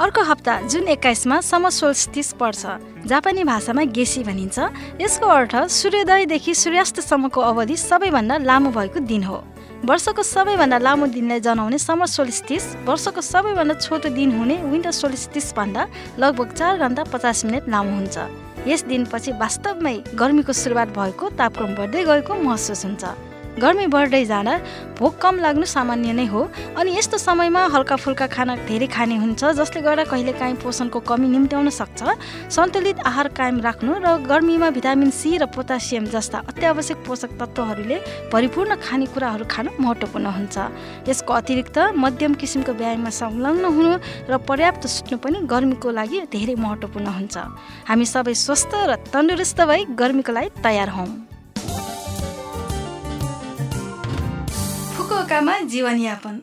अर्को हप्ता जुन एक्काइसमा समर सोल्स्टिस पर्छ। जापानी भाषामा गेसी भनिन्छ। यसको अर्थ सूर्योदयदेखि सूर्यास्तसम्मको अवधि सबैभन्दा लामो भएको दिन हो। वर्षको सबैभन्दा लामो दिनलाई जनाउने समर सोलिस्टिस वर्षको सबैभन्दा छोटो दिन हुने विन्टर सोलिस्टिस भन्दा लगभग चार घन्टा पचास मिनट लामो हुन्छ। यस दिनपछि वास्तवमै गर्मीको सुरुवात भएको तापक्रम बढ्दै गएको महसुस हुन्छ। गर्मी बढ्दै जाँदा भोक कम लाग्नु सामान्य नै हो। अनि यस्तो समयमा हल्का फुल्का खाना धेरै खाने हुन्छ जसले गर्दा कहिलेकाहीँ पोषणको कमी निम्त्याउन सक्छ। सन्तुलित आहार कायम राख्नु र गर्मीमा भिटामिन सी र पोटासियम जस्ता अत्यावश्यक पोषक तत्त्वहरूले परिपूर्ण खानेकुराहरू खानु महत्त्वपूर्ण हुन्छ। यसको अतिरिक्त मध्यम किसिमको व्यायाममा संलग्न हुनु र पर्याप्त सुत्नु पनि गर्मीको लागि धेरै महत्त्वपूर्ण हुन्छ। हामी सबै स्वस्थ र तन्दुरुस्त भई गर्मीको लागि तयार हौँ। फुकुओकामा जीवनयापन।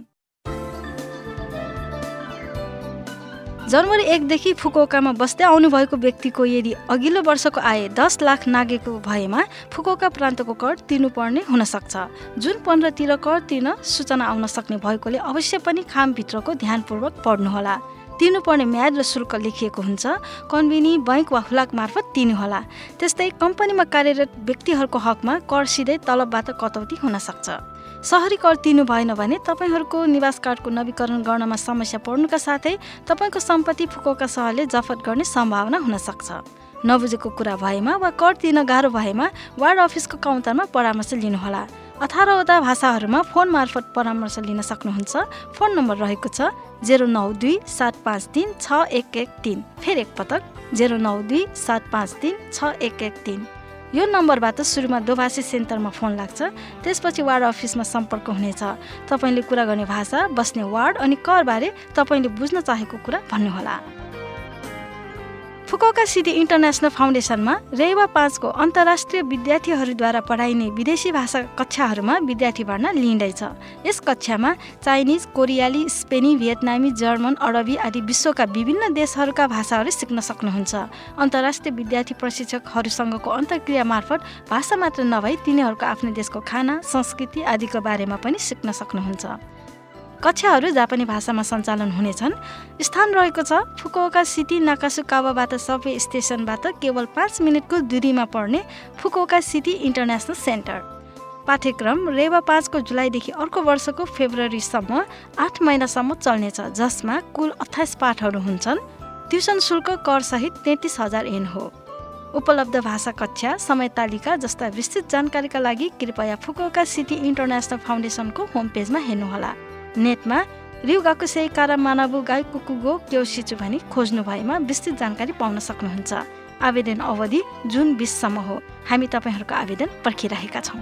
जनवरी एकदेखि फुकुओकामा बस्दै आउनुभएको व्यक्तिको यदि अघिल्लो वर्षको आय दस लाख नागेको भएमा फुकुओका प्रान्तको कर तिर्नुपर्ने हुनसक्छ। जुन पन्ध्रतिर कर तिर्न सूचना आउन सक्ने भएकोले अवश्य पनि खामभित्रको ध्यानपूर्वक पढ्नुहोला। तिर्नुपर्ने म्याद र शुल्क लेखिएको हुन्छ। कन्भिनी बैङ्क वा हुलाक मार्फत तिर्नुहोला। त्यस्तै कम्पनीमा कार्यरत व्यक्तिहरूको हकमा कर सिधै तलबबाट कटौती हुन सक्छ सहरी कर तिर्नु भएन भने तपाईँहरूको निवास कार्डको नवीकरण गर्नमा समस्या पर्नुका साथै तपाईँको सम्पत्ति फुकोका सहरले जफत गर्ने सम्भावना हुन सक्छ। नबुझेको कुरा भएमा वा कर तिर्न गाह्रो भएमा वार्ड अफिसको काउन्टरमा परामर्श लिनुहोला। अठारवटा भाषाहरूमा फोन मार्फत परामर्श लिन सक्नुहुन्छ। फोन नम्बर रहेको छ जेरो नौ दुई सात पाँच तिन छ एक एक तिन। फेरि एकपटक जेरो नौ दुई सात पाँच तिन छ एक एक तिन। यो नम्बरबाट सुरुमा दोभाषी सेन्टरमा फोन लाग्छ। त्यसपछि वार्ड अफिसमा सम्पर्क हुनेछ। तपाईँले कुरा गर्ने भाषा बस्ने वार्ड अनि करबारे तपाईँले बुझ्न चाहेको कुरा भन्नुहोला। फुकोका सिटी इन्टरनेसनल फाउन्डेसनमा रेवा पाँचको अन्तर्राष्ट्रिय विद्यार्थीहरूद्वारा पढाइने विदेशी भाषा कक्षाहरूमा विद्यार्थी भर्ना लिइँदैछ। यस कक्षामा चाइनिज कोरियाली स्पेनी भियतनामी जर्मन अरबी आदि विश्वका विभिन्न देशहरूका भाषाहरू सिक्न सक्नुहुन्छ। अन्तर्राष्ट्रिय विद्यार्थी प्रशिक्षकहरूसँगको अन्तर्क्रिया मार्फत भाषा मात्र नभई तिनीहरूको आफ्नो देशको खाना संस्कृति आदिको बारेमा पनि सिक्न सक्नुहुन्छ। कक्षाहरू जापानी भाषामा सञ्चालन हुनेछन्। स्थान रहेको छ फुकुओका सिटी नाकासुकावाबाट सबै स्टेसनबाट केवल पाँच मिनटको दूरीमा पर्ने फुकुओका सिटी इन्टरनेसनल सेन्टर। पाठ्यक्रम रेवा पाँचको जुलाईदेखि अर्को वर्षको फेब्रुअरीसम्म आठ महिनासम्म चल्नेछ जसमा कुल अठाइस पाठहरू हुन्छन्। ट्युसन शुल्क करसहित तेत्तिस हजार एन हो। उपलब्ध भाषा कक्षा समय तालिका जस्ता विस्तृत जानकारीका लागि कृपया फुकुओका सिटी इन्टरनेसनल फाउन्डेसनको होम पेजमा हेर्नुहोला। नेटमा रिउगाको सेकारा मानाबु गाई कुकुगो क्योसिचु भनी खोज्नु भएमा विस्तृत जानकारी पाउन सक्नुहुन्छ। आवेदन अवधि जुन बिससम्म हो। हामी तपाईँहरूको आवेदन पर्खिरहेका छौँ।